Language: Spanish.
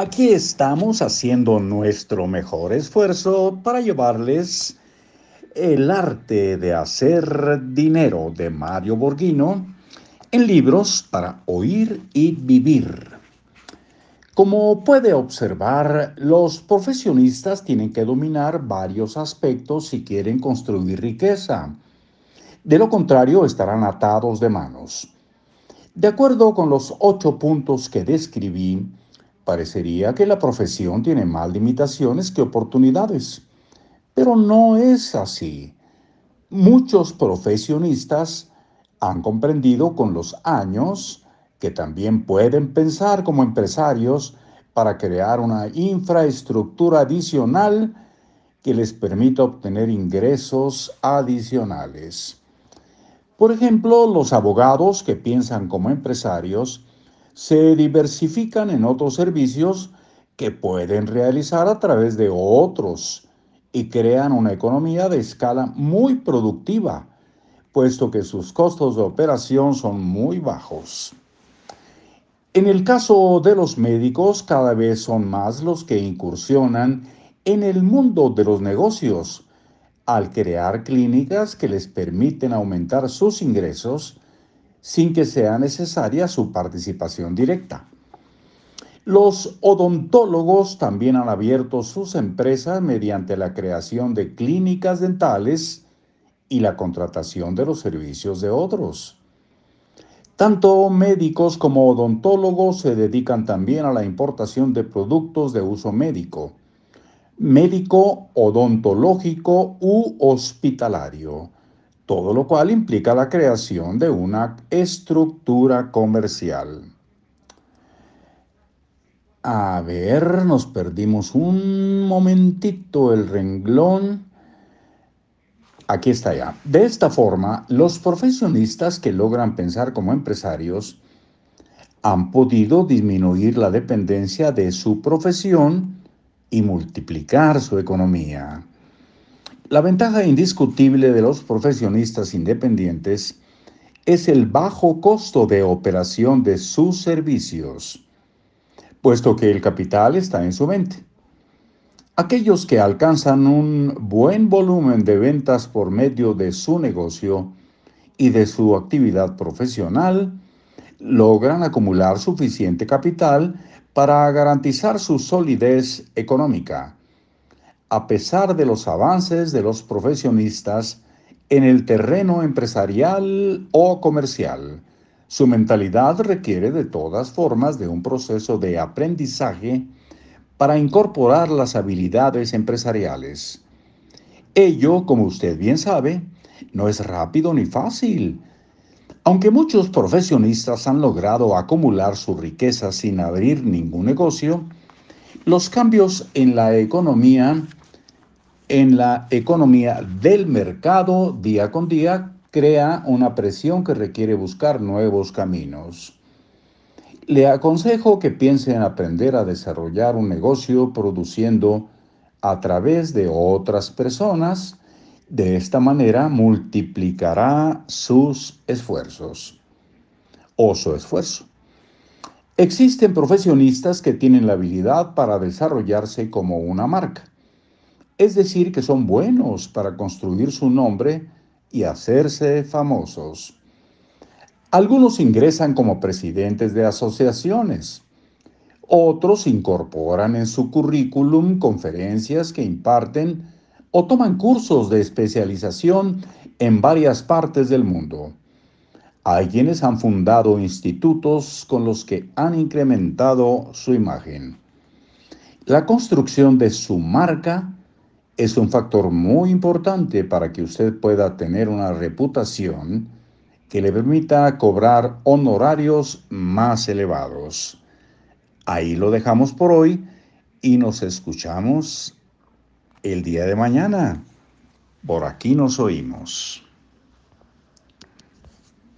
Aquí estamos haciendo nuestro mejor esfuerzo para llevarles El arte de hacer dinero de Mario Borghino en libros para oír y vivir. Como puede observar, los profesionistas tienen que dominar varios aspectos si quieren construir riqueza. De lo contrario, estarán atados de manos. De acuerdo con los ocho puntos que describí, Parecería que la profesión tiene más limitaciones que oportunidades, pero no es así. Muchos profesionistas han comprendido con los años que también pueden pensar como empresarios para crear una infraestructura adicional que les permita obtener ingresos adicionales. Por ejemplo, los abogados que piensan como empresarios se diversifican en otros servicios que pueden realizar a través de otros y crean una economía de escala muy productiva, puesto que sus costos de operación son muy bajos. En el caso de los médicos, cada vez son más los que incursionan en el mundo de los negocios al crear clínicas que les permiten aumentar sus ingresos sin que sea necesaria su participación directa. Los odontólogos también han abierto sus empresas mediante la creación de clínicas dentales y la contratación de los servicios de otros. Tanto médicos como odontólogos se dedican también a la importación de productos de uso médico, médico, odontológico u hospitalario todo lo cual implica la creación de una estructura comercial. A ver, nos perdimos un momentito el renglón. Aquí está ya. De esta forma, los profesionistas que logran pensar como empresarios han podido disminuir la dependencia de su profesión y multiplicar su economía. La ventaja indiscutible de los profesionistas independientes es el bajo costo de operación de sus servicios, puesto que el capital está en su mente. Aquellos que alcanzan un buen volumen de ventas por medio de su negocio y de su actividad profesional, logran acumular suficiente capital para garantizar su solidez económica a pesar de los avances de los profesionistas en el terreno empresarial o comercial. Su mentalidad requiere de todas formas de un proceso de aprendizaje para incorporar las habilidades empresariales. Ello, como usted bien sabe, no es rápido ni fácil. Aunque muchos profesionistas han logrado acumular su riqueza sin abrir ningún negocio, los cambios en la economía en la economía del mercado día con día crea una presión que requiere buscar nuevos caminos. Le aconsejo que piense en aprender a desarrollar un negocio produciendo a través de otras personas. De esta manera multiplicará sus esfuerzos o su esfuerzo. Existen profesionistas que tienen la habilidad para desarrollarse como una marca es decir, que son buenos para construir su nombre y hacerse famosos. Algunos ingresan como presidentes de asociaciones. Otros incorporan en su currículum conferencias que imparten o toman cursos de especialización en varias partes del mundo. Hay quienes han fundado institutos con los que han incrementado su imagen. La construcción de su marca es un factor muy importante para que usted pueda tener una reputación que le permita cobrar honorarios más elevados. Ahí lo dejamos por hoy y nos escuchamos el día de mañana. Por aquí nos oímos.